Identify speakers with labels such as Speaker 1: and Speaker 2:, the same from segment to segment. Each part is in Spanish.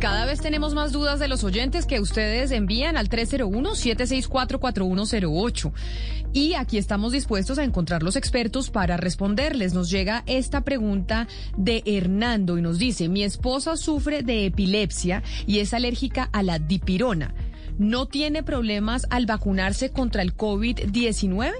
Speaker 1: Cada vez tenemos más dudas de los oyentes que ustedes envían al 301-764-4108. Y aquí estamos dispuestos a encontrar los expertos para responderles. Nos llega esta pregunta de Hernando y nos dice, mi esposa sufre de epilepsia y es alérgica a la dipirona. ¿No tiene problemas al vacunarse contra el COVID-19?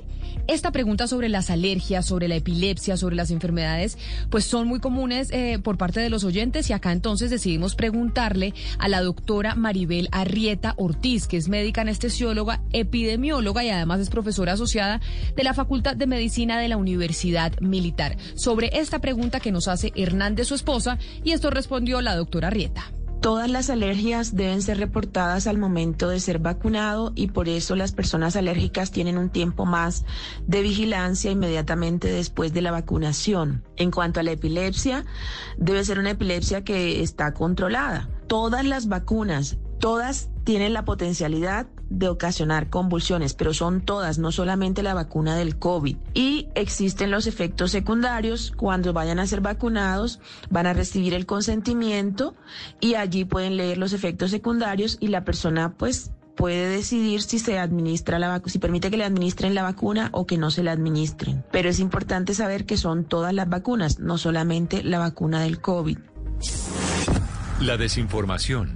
Speaker 1: Esta pregunta sobre las alergias, sobre la epilepsia, sobre las enfermedades, pues son muy comunes eh, por parte de los oyentes y acá entonces decidimos preguntarle a la doctora Maribel Arrieta Ortiz, que es médica anestesióloga, epidemióloga y además es profesora asociada de la Facultad de Medicina de la Universidad Militar, sobre esta pregunta que nos hace Hernández, su esposa, y esto respondió la doctora Arrieta.
Speaker 2: Todas las alergias deben ser reportadas al momento de ser vacunado y por eso las personas alérgicas tienen un tiempo más de vigilancia inmediatamente después de la vacunación. En cuanto a la epilepsia, debe ser una epilepsia que está controlada. Todas las vacunas, todas tienen la potencialidad de ocasionar convulsiones, pero son todas, no solamente la vacuna del COVID. Y existen los efectos secundarios. Cuando vayan a ser vacunados, van a recibir el consentimiento y allí pueden leer los efectos secundarios y la persona pues puede decidir si se administra la vacuna, si permite que le administren la vacuna o que no se la administren. Pero es importante saber que son todas las vacunas, no solamente la vacuna del COVID.
Speaker 3: La desinformación